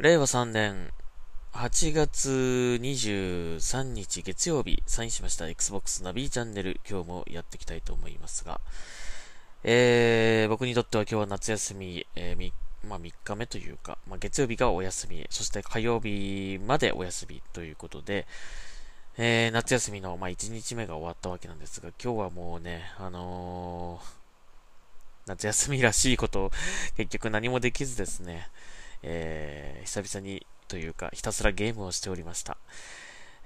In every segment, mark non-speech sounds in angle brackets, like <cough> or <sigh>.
令和3年8月23日月曜日、サインしました Xbox ナビチャンネル、今日もやっていきたいと思いますが、えー、僕にとっては今日は夏休み、えー、まあ、3日目というか、まあ、月曜日がお休み、そして火曜日までお休みということで、えー、夏休みの、まあ、1日目が終わったわけなんですが、今日はもうね、あのー、夏休みらしいことを結局何もできずですね、えー、久々にというか、ひたすらゲームをしておりました。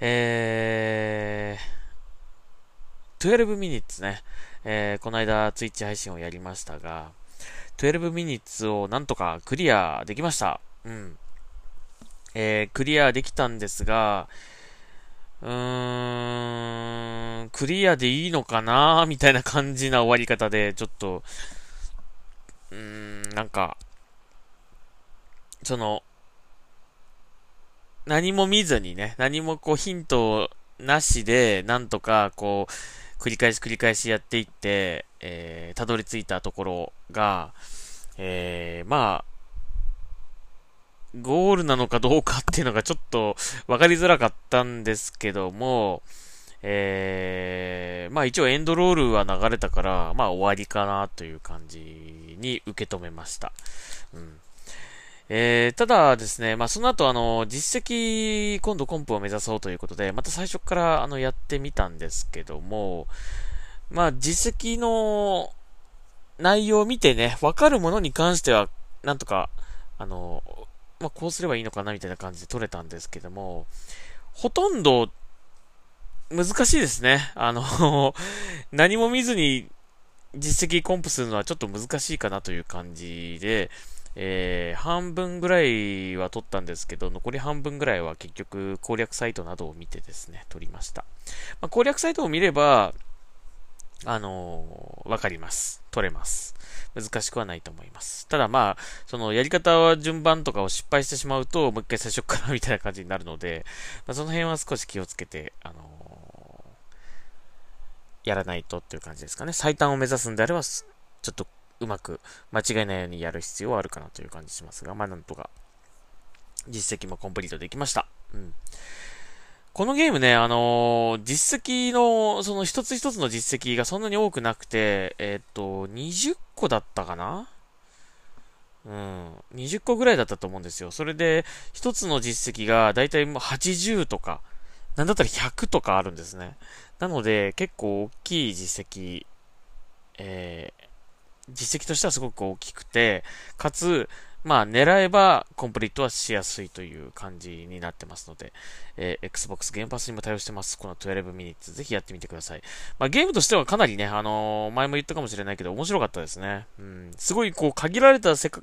えー、12ミニッツね、えー、この間ツイッチ配信をやりましたが、12ミニッツをなんとかクリアできました。うん。えー、クリアできたんですが、うーん、クリアでいいのかなみたいな感じな終わり方で、ちょっと、うーん、なんか、その、何も見ずにね、何もこうヒントなしで、なんとかこう、繰り返し繰り返しやっていって、えー、たどり着いたところが、えー、まあ、ゴールなのかどうかっていうのがちょっと分かりづらかったんですけども、えー、まあ一応エンドロールは流れたから、まあ終わりかなという感じに受け止めました。うん。えー、ただですね、まあその後あの、実績、今度コンプを目指そうということで、また最初からあの、やってみたんですけども、まあ実績の内容を見てね、わかるものに関しては、なんとか、あの、まあこうすればいいのかなみたいな感じで取れたんですけども、ほとんど難しいですね。あの <laughs> 何も見ずに実績コンプするのはちょっと難しいかなという感じで、えー、半分ぐらいは取ったんですけど、残り半分ぐらいは結局攻略サイトなどを見てですね、取りました。まあ、攻略サイトを見れば、あのー、かります。取れます。難しくはないと思います。ただまあ、そのやり方は順番とかを失敗してしまうと、もう一回最初からみたいな感じになるので、まあ、その辺は少し気をつけて、あのやらないとっていう感じですかね。最短を目指すんであれば、ちょっとうまく間違いないようにやる必要はあるかなという感じしますが、まあなんとか実績もコンプリートできました。うん。このゲームね、あのー、実績の、その一つ一つの実績がそんなに多くなくて、えー、っと、20個だったかな？うん。20個ぐらいだったと思うんですよ。それで、一つの実績がだいたい80とか、なんだったら100とかあるんですね。なので、結構大きい実績、えー、実績としてはすごく大きくて、かつ、まあ、狙えばコンプリートはしやすいという感じになってますので、えー、Xbox ゲームパスにも対応してます。この12ミニッツ。ぜひやってみてください。まあ、ゲームとしてはかなりね、あのー、前も言ったかもしれないけど、面白かったですね。うん。すごい、こう、限られた世界、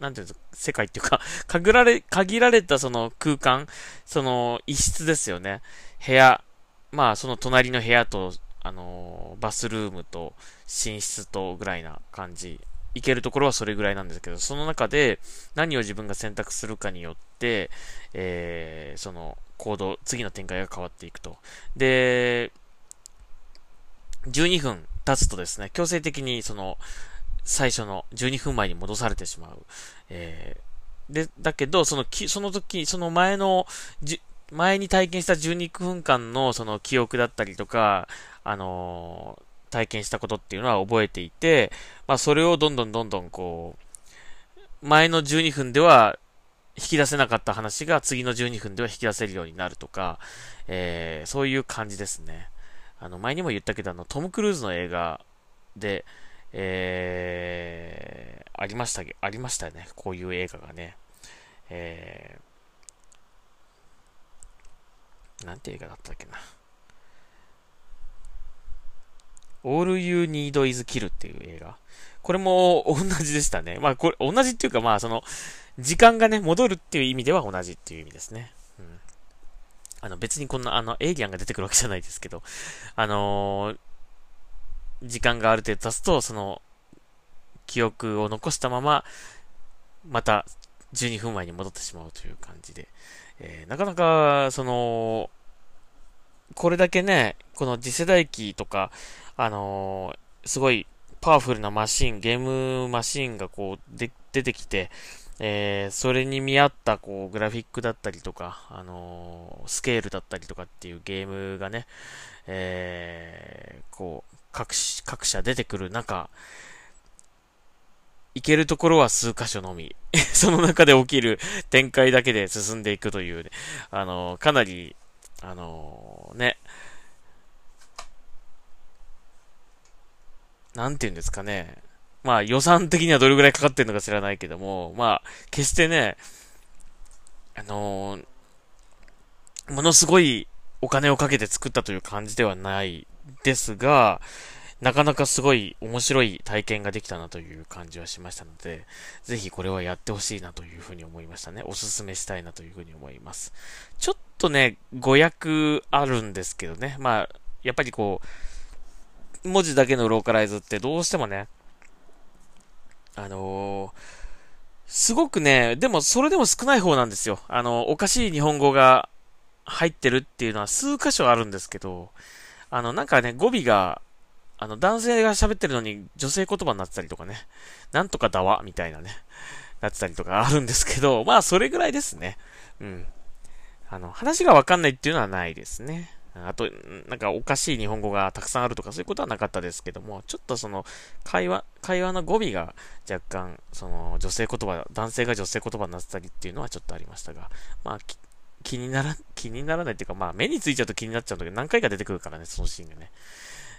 なんていうんですか、世界っていうか <laughs> 限られ、限られたその空間、その一室ですよね。部屋、まあ、その隣の部屋と、あのー、バスルームと寝室とぐらいな感じ。行けるところはそれぐらいなんですけど、その中で何を自分が選択するかによって、えー、その行動、次の展開が変わっていくと。で、12分経つとですね、強制的にその、最初の12分前に戻されてしまう。えー、で、だけど、そのき、その時、その前の、前に体験した12分間のその記憶だったりとか、あのー、体験したことっていうのは覚えていて、まあそれをどんどんどんどんこう、前の12分では引き出せなかった話が次の12分では引き出せるようになるとか、えー、そういう感じですね。あの、前にも言ったけど、あの、トム・クルーズの映画で、えー、ありました、ありましたね。こういう映画がね。えー、なんて映画だったっけな。All You Need Is Kill っていう映画。これも同じでしたね。まあこれ、同じっていうかまあその、時間がね、戻るっていう意味では同じっていう意味ですね。うん。あの別にこんな、あの、エイリアンが出てくるわけじゃないですけど、あのー、時間がある程度経つと、その、記憶を残したまま、また12分前に戻ってしまうという感じで、えー、なかなか、その、これだけね、この次世代機とか、あのー、すごいパワフルなマシン、ゲームマシンがこう、で、出てきて、えー、それに見合った、こう、グラフィックだったりとか、あのー、スケールだったりとかっていうゲームがね、えー、こう、各、各社出てくる中、行けるところは数箇所のみ。<laughs> その中で起きる展開だけで進んでいくという、ね、あの、かなり、あのね、なんて言うんですかね。まあ予算的にはどれぐらいかかってるのか知らないけども、まあ、決してね、あのー、ものすごいお金をかけて作ったという感じではないですが、なかなかすごい面白い体験ができたなという感じはしましたので、ぜひこれはやってほしいなというふうに思いましたね。おすすめしたいなというふうに思います。ちょっとね、誤訳あるんですけどね。まあ、やっぱりこう、文字だけのローカライズってどうしてもね、あのー、すごくね、でもそれでも少ない方なんですよ。あの、おかしい日本語が入ってるっていうのは数箇所あるんですけど、あの、なんかね、語尾が、あの、男性が喋ってるのに女性言葉になってたりとかね、なんとかだわ、みたいなね、なってたりとかあるんですけど、まあ、それぐらいですね。うん。あの、話がわかんないっていうのはないですね。あと、なんかおかしい日本語がたくさんあるとかそういうことはなかったですけども、ちょっとその、会話、会話の語尾が若干、その、女性言葉、男性が女性言葉になってたりっていうのはちょっとありましたが、まあ、気になら、気にならないっていうか、まあ、目についちゃうと気になっちゃうんだけど、何回か出てくるからね、そのシーンがね。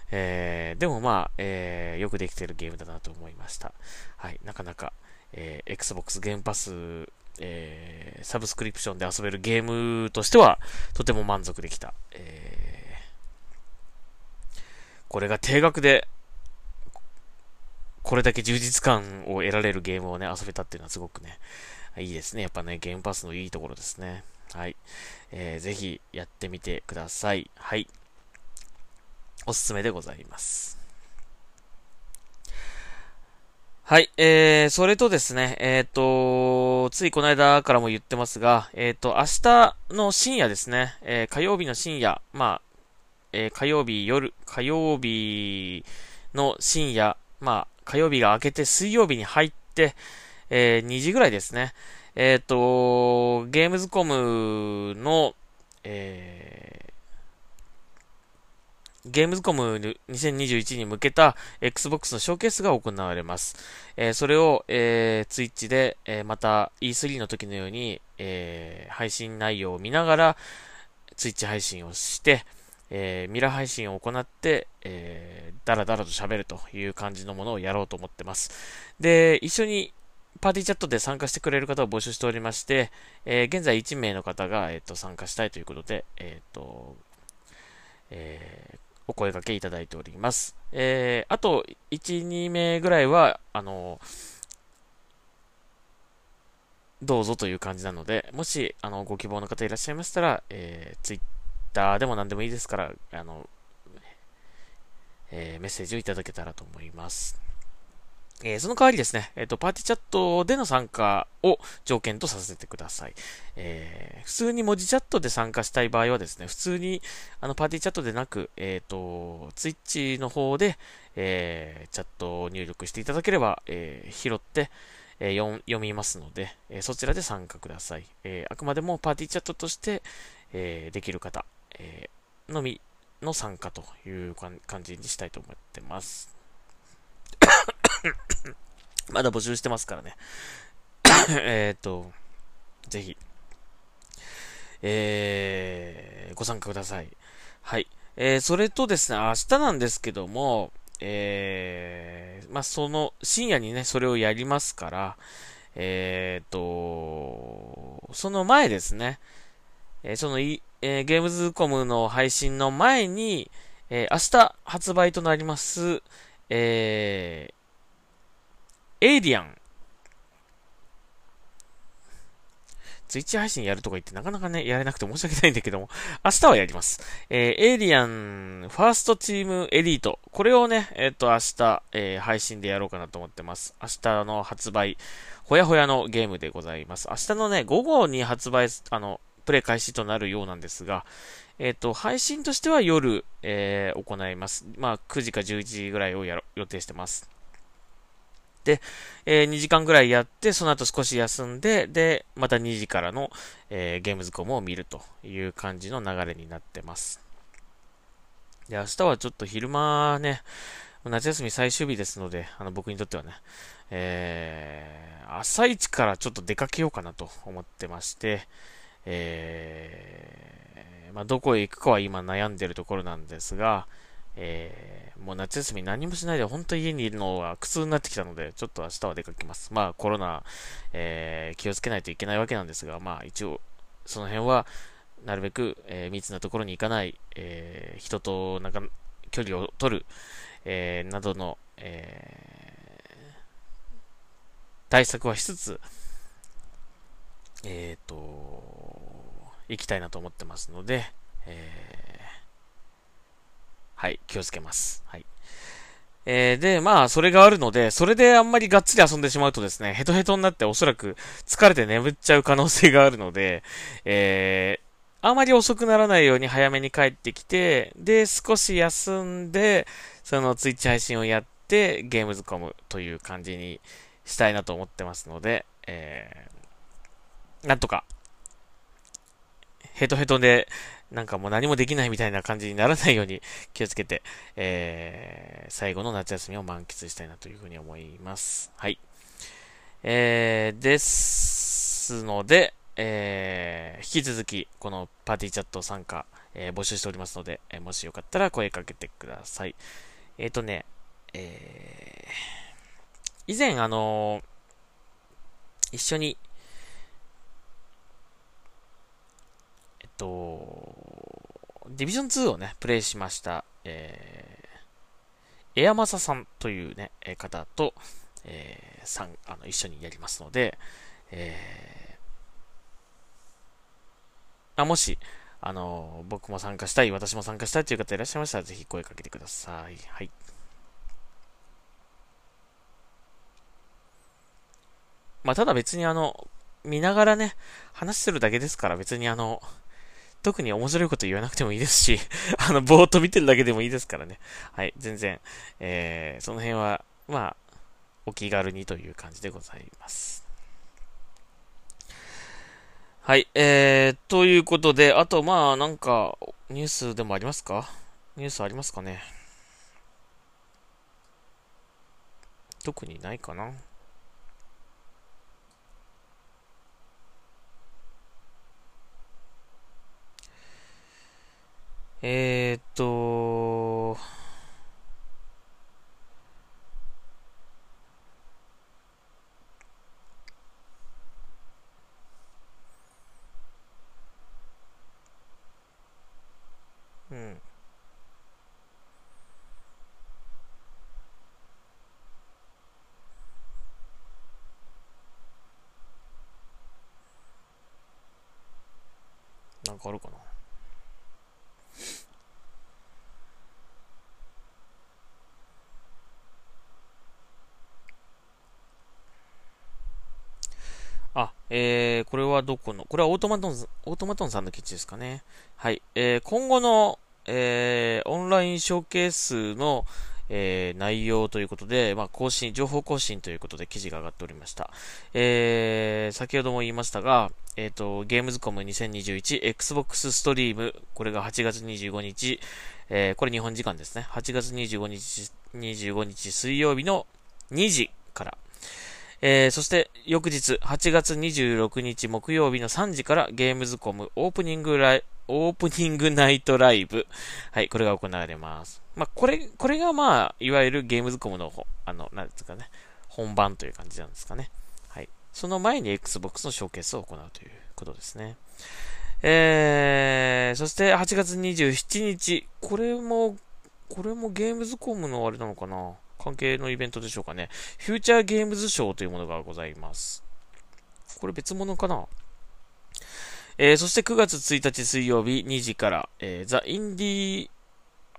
えー、でもまあ、えー、よくできてるゲームだなと思いました。はい、なかなか、えー、Xbox ゲームパスえー、サブスクリプションで遊べるゲームとしては、とても満足できた。えー、これが定額で、これだけ充実感を得られるゲームをね、遊べたっていうのはすごくね、いいですね。やっぱね、ゲームパスのいいところですね。はい。えー、ぜひやってみてください。はい。おすすめでございます。はい、えー、それとですね、えっ、ー、と、ついこの間からも言ってますが、えっ、ー、と、明日の深夜ですね、えー、火曜日の深夜、まあ、えー、火曜日夜、火曜日の深夜、まあ、火曜日が明けて水曜日に入って、えー、2時ぐらいですね、えっ、ー、と、ゲームズコムの、えーゲームズコム2021に向けた Xbox のショーケースが行われます。えー、それを、えー、Twitch で、えー、また E3 の時のように、えー、配信内容を見ながら Twitch 配信をして、えー、ミラー配信を行って、えー、だらだらと喋るという感じのものをやろうと思ってます。で、一緒にパーティーチャットで参加してくれる方を募集しておりまして、えー、現在1名の方が、えーと、参加したいということで、えっ、ー、と、えー、お声掛けいただいております。えー、あと、1、2名ぐらいは、あの、どうぞという感じなので、もし、あの、ご希望の方いらっしゃいましたら、えー、Twitter でも何でもいいですから、あの、えー、メッセージをいただけたらと思います。えー、その代わりですね、えっ、ー、と、パーティーチャットでの参加を条件とさせてください。えー、普通に文字チャットで参加したい場合はですね、普通に、あの、パーティーチャットでなく、えっ、と、 Twitch の方で、えチャットを入力していただければ、え拾って、え読みますので、えそちらで参加ください。えあくまでもパーティーチャットとして、えできる方、えのみの参加という感じにしたいと思ってます。<laughs> まだ募集してますからね。<coughs> えっと、ぜひ、えー、ご参加ください。はい。えー、それとですね、明日なんですけども、えー、まあ、その、深夜にね、それをやりますから、えーと、その前ですね、えー、そのい、えー、ゲームズコムの配信の前に、えー、明日発売となります、えエイリアン。ツイッチ配信やるとか言ってなかなかね、やれなくて申し訳ないんだけども、明日はやります。えー、エイリアン、ファーストチームエリート。これをね、えっ、ー、と、明日、えー、配信でやろうかなと思ってます。明日の発売、ほやほやのゲームでございます。明日のね、午後に発売、あの、プレイ開始となるようなんですが、えっ、と、配信としては夜、え、行います。まあ、9時か11時ぐらいをやろ予定してます。で、えー、2時間ぐらいやって、その後少し休んで、で、また2時からの、えー、ゲームズコムを見るという感じの流れになってます。で、明日はちょっと昼間ね、夏休み最終日ですので、あの、僕にとってはね、えー、朝一からちょっと出かけようかなと思ってまして、えー、まあ、どこへ行くかは今悩んでるところなんですが、えー、もう夏休み何もしないで本当に家にいるのは苦痛になってきたので、ちょっと明日は出かけます。まあコロナ、えー、気をつけないといけないわけなんですが、まあ一応、その辺は、なるべく、えー、密なところに行かない、えー、人となんか距離を取る、えー、などの、え、対策はしつつ、えっ、と、行きたいなと思ってますので、えー、はい、気をつけます。はい。えー、で、まあ、それがあるので、それであんまりがっつり遊んでしまうとですね、ヘトヘトになっておそらく疲れて眠っちゃう可能性があるので、えー、あまり遅くならないように早めに帰ってきて、で、少し休んで、そのツイッチ配信をやって、ゲームズコムという感じにしたいなと思ってますので、えー、なんとか、ヘトヘトで、なんかもう何もできないみたいな感じにならないように気をつけて、えー、最後の夏休みを満喫したいなというふうに思います。はい。えー、ですので、えー、引き続き、このパーティーチャット参加、えー、募集しておりますので、えー、もしよかったら声かけてください。えっ、ー、とね、えー、以前あのー、一緒にえっと、ディビジョン2をね、プレイしました、えー、エアマサさんというね、方と、えー、さん、あの、一緒にやりますので、えー、あもし、あの、僕も参加したい、私も参加したいという方いらっしゃいましたら、ぜひ声かけてください。はい。まあ、ただ別にあの、見ながらね、話してるだけですから、別にあの、特に面白いこと言わなくてもいいですし、<laughs> あの、ぼーっと見てるだけでもいいですからね。はい、全然、えー、その辺は、まあ、お気軽にという感じでございます。はい、えー、ということで、あと、まあ、なんか、ニュースでもありますか？ニュースありますかね？特にないかな？えー、っと、うん。なんかあるかなあ、えー、これはどこの、これはオートマトン、オートマトンさんの基地ですかね。はい。えー、今後の、えー、オンラインショーケースの、えー、内容ということで、まあ、更新、情報更新ということで記事が上がっておりました。えー、先ほども言いましたが、えっ、ー、と、ゲームズコム2021、Xbox ストリーム、これが8月25日、えー、これ日本時間ですね。8月25日、25日水曜日の2時から、えー、そして翌日8月26日木曜日の3時からゲームズコムオープニングライオープニングナイトライブ。はい、これが行われます。まあ、これ、これがまあ、いわゆるゲームズコムの、あの、なんですかね、本番という感じなんですかね。はい。その前に Xbox のショーケースを行うということですね。えー、そして8月27日、これも、これもゲームズコムのあれなのかな？関係のイベントでしょうかね。フューチャーゲームズショーというものがございます。これ別物かな？えー、そして9月1日水曜日2時から、えー、ザ・インディー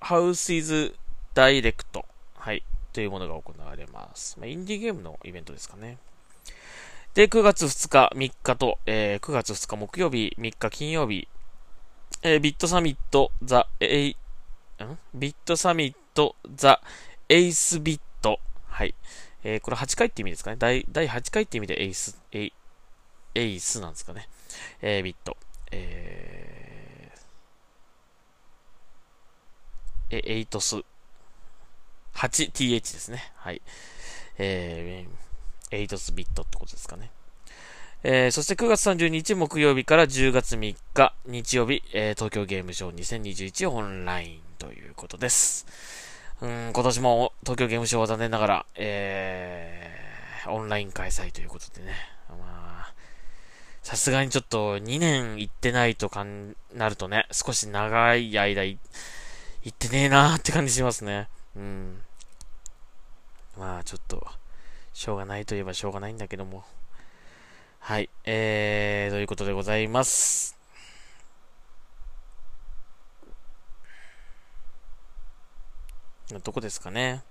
Houses Direct、はい、というものが行われます。まあ、インディーゲームのイベントですかね。で、9月2日、3日と、えー、9月2日木曜日、3日金曜日、えー、ビットサミット、ザ、えー、ん？ BitSummit、the、eighth bit、はい。えー、これ8回って意味ですかね。第第8回って意味でエイス、エイ、エイスなんですかね。えー、ビット。えー、え、エイトス。8th ですね。はい。えー、エイトスビットってことですかね。えー、そして9月30日木曜日から10月3日日曜日、えー、東京ゲームショウ2021オンラインということです。うん、今年も東京ゲームショウは残念ながら、えー、オンライン開催ということでね。まあ、さすがにちょっと2年行ってないとかんなるとね、少し長い間行ってねえなーって感じしますね。うん。まあちょっと、しょうがないといえばしょうがないんだけども。はい。えー、ということでございます。どこですかね。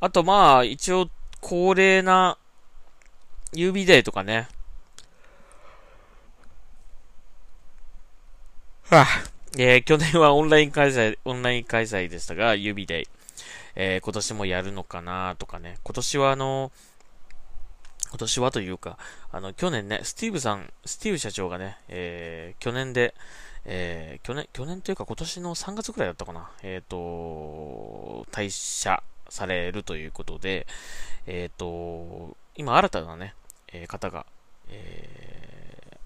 あとまあ、一応、恒例な、指デーとかね。はあ、えー、去年はオンライン開催、オンライン開催でしたが、指デー。えー、今年もやるのかなとかね。今年はあの、今年はというか、あの、去年ね、スティーブさん、スティーブ社長がね、えー、去年で、えー、去年、去年というか今年の3月くらいだったかな、えっ、ー、と、退社されるということで、えっ、ー、と、今新たなね、えー、方が、え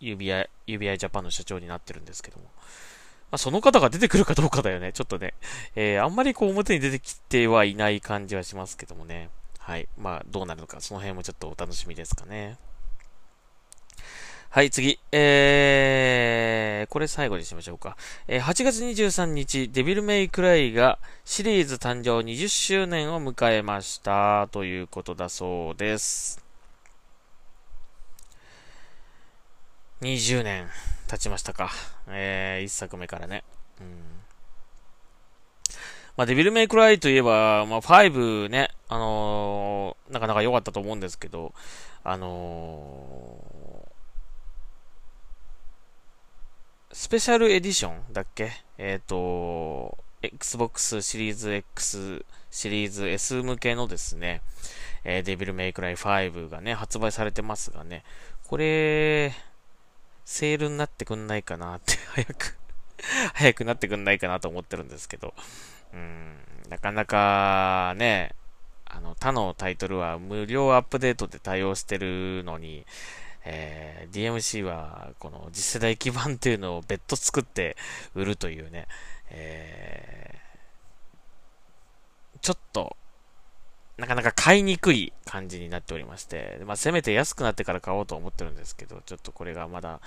ー、UBI、UBI ジャパンの社長になってるんですけども、まあ、その方が出てくるかどうかだよね、ちょっとね、えー、あんまりこう表に出てきてはいない感じはしますけどもね。はい。まあ、どうなるのか、その辺もちょっとお楽しみですかね。はい、次。えー、これ最後にしましょうか。えー、8月23日、デビルメイクライがシリーズ誕生20周年を迎えました。ということだそうです。20年経ちましたか。えー、1作目からね。うんまあ、デビルメイクライといえば、まあ、5ね、あのー、なかなか良かったと思うんですけど、あのー、スペシャルエディションだっけ？えっ、ー、と、Xbox シリーズ X シリーズ S 向けのですね、えー、デビルメイクライ5がね、発売されてますがね、これ、セールになってくんないかなって <laughs> 早く早くなってくんないかなと思ってるんですけど、うん、なかなかね、あの、他のタイトルは無料アップデートで対応してるのに、えー、DMC はこの次世代基盤っていうのを別途作って売るというね、えー、ちょっと、なかなか買いにくい感じになっておりまして、まあ、せめて安くなってから買おうと思ってるんですけど、ちょっとこれがまだ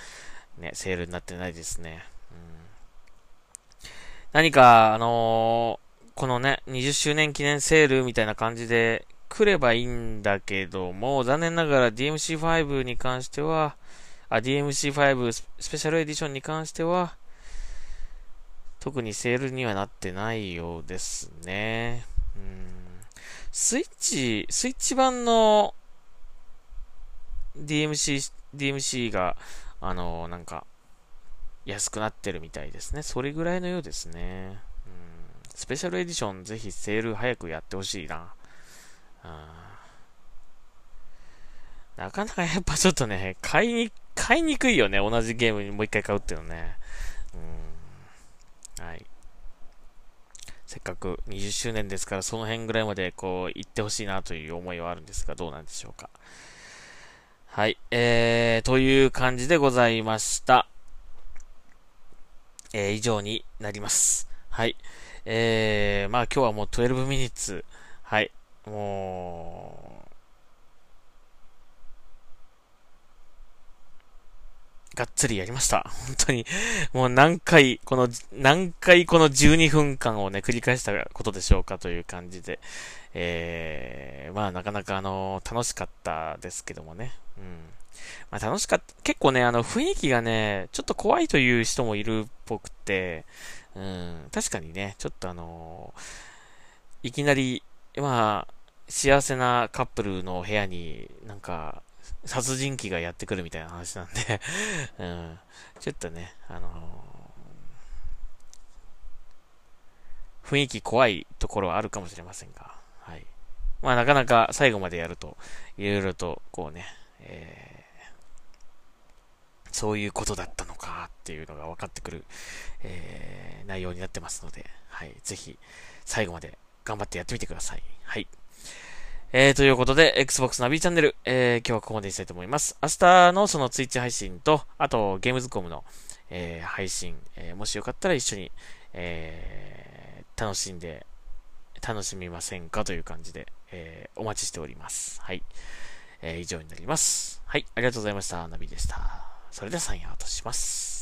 ね、セールになってないですね。うん何か、あのー、このね、20周年記念セールみたいな感じで来ればいいんだけども、残念ながら DMC5 に関しては、あ、DMC5 スペシャルエディションに関しては、特にセールにはなってないようですね。うん。スイッチ、スイッチ版の DMC、DMC が、あの、なんか、安くなってるみたいですね。それぐらいのようですね。うん、スペシャルエディションぜひセール早くやってほしいな。なかなかやっぱちょっとね、買いに、買いにくいよね。同じゲームにもう一回買うっていうのね。うん。はい。せっかく20周年ですから、その辺ぐらいまでこう、行ってほしいなという思いはあるんですが、どうなんでしょうか。はい。えー、という感じでございました。えー、以上になります。はい。えー、まあ今日はもう12ミニッツ。はい。もう、がっつりやりました。本当に。もう何回、この、何回この12分間をね、繰り返したことでしょうかという感じで。えー、まあなかなかあの、楽しかったですけどもね。うん。まあ楽しかった。結構ね、あの雰囲気がね、ちょっと怖いという人もいるっぽくて、うん、確かにね、ちょっとあのいきなり、まあ、幸せなカップルの部屋になんか、殺人鬼がやってくるみたいな話なんで <laughs> うん、ちょっとね、あの雰囲気怖いところはあるかもしれませんが、はい。まあなかなか最後までやると、いろいろとこうね、えー、そういうことだったのかっていうのが分かってくる、えー、内容になってますので、はい、ぜひ最後まで頑張ってやってみてください。はい。えー、ということで、Xbox ナビチャンネル、えー、今日はここまでにしたいと思います。明日のその Twitch 配信と、あと、ゲームズコムの、えー、配信、えー、もしよかったら一緒に、えー、楽しんで、楽しみませんかという感じで、えー、お待ちしております。はい。えー、以上になります。はい、ありがとうございました。ナビでした。それではサインアウトします。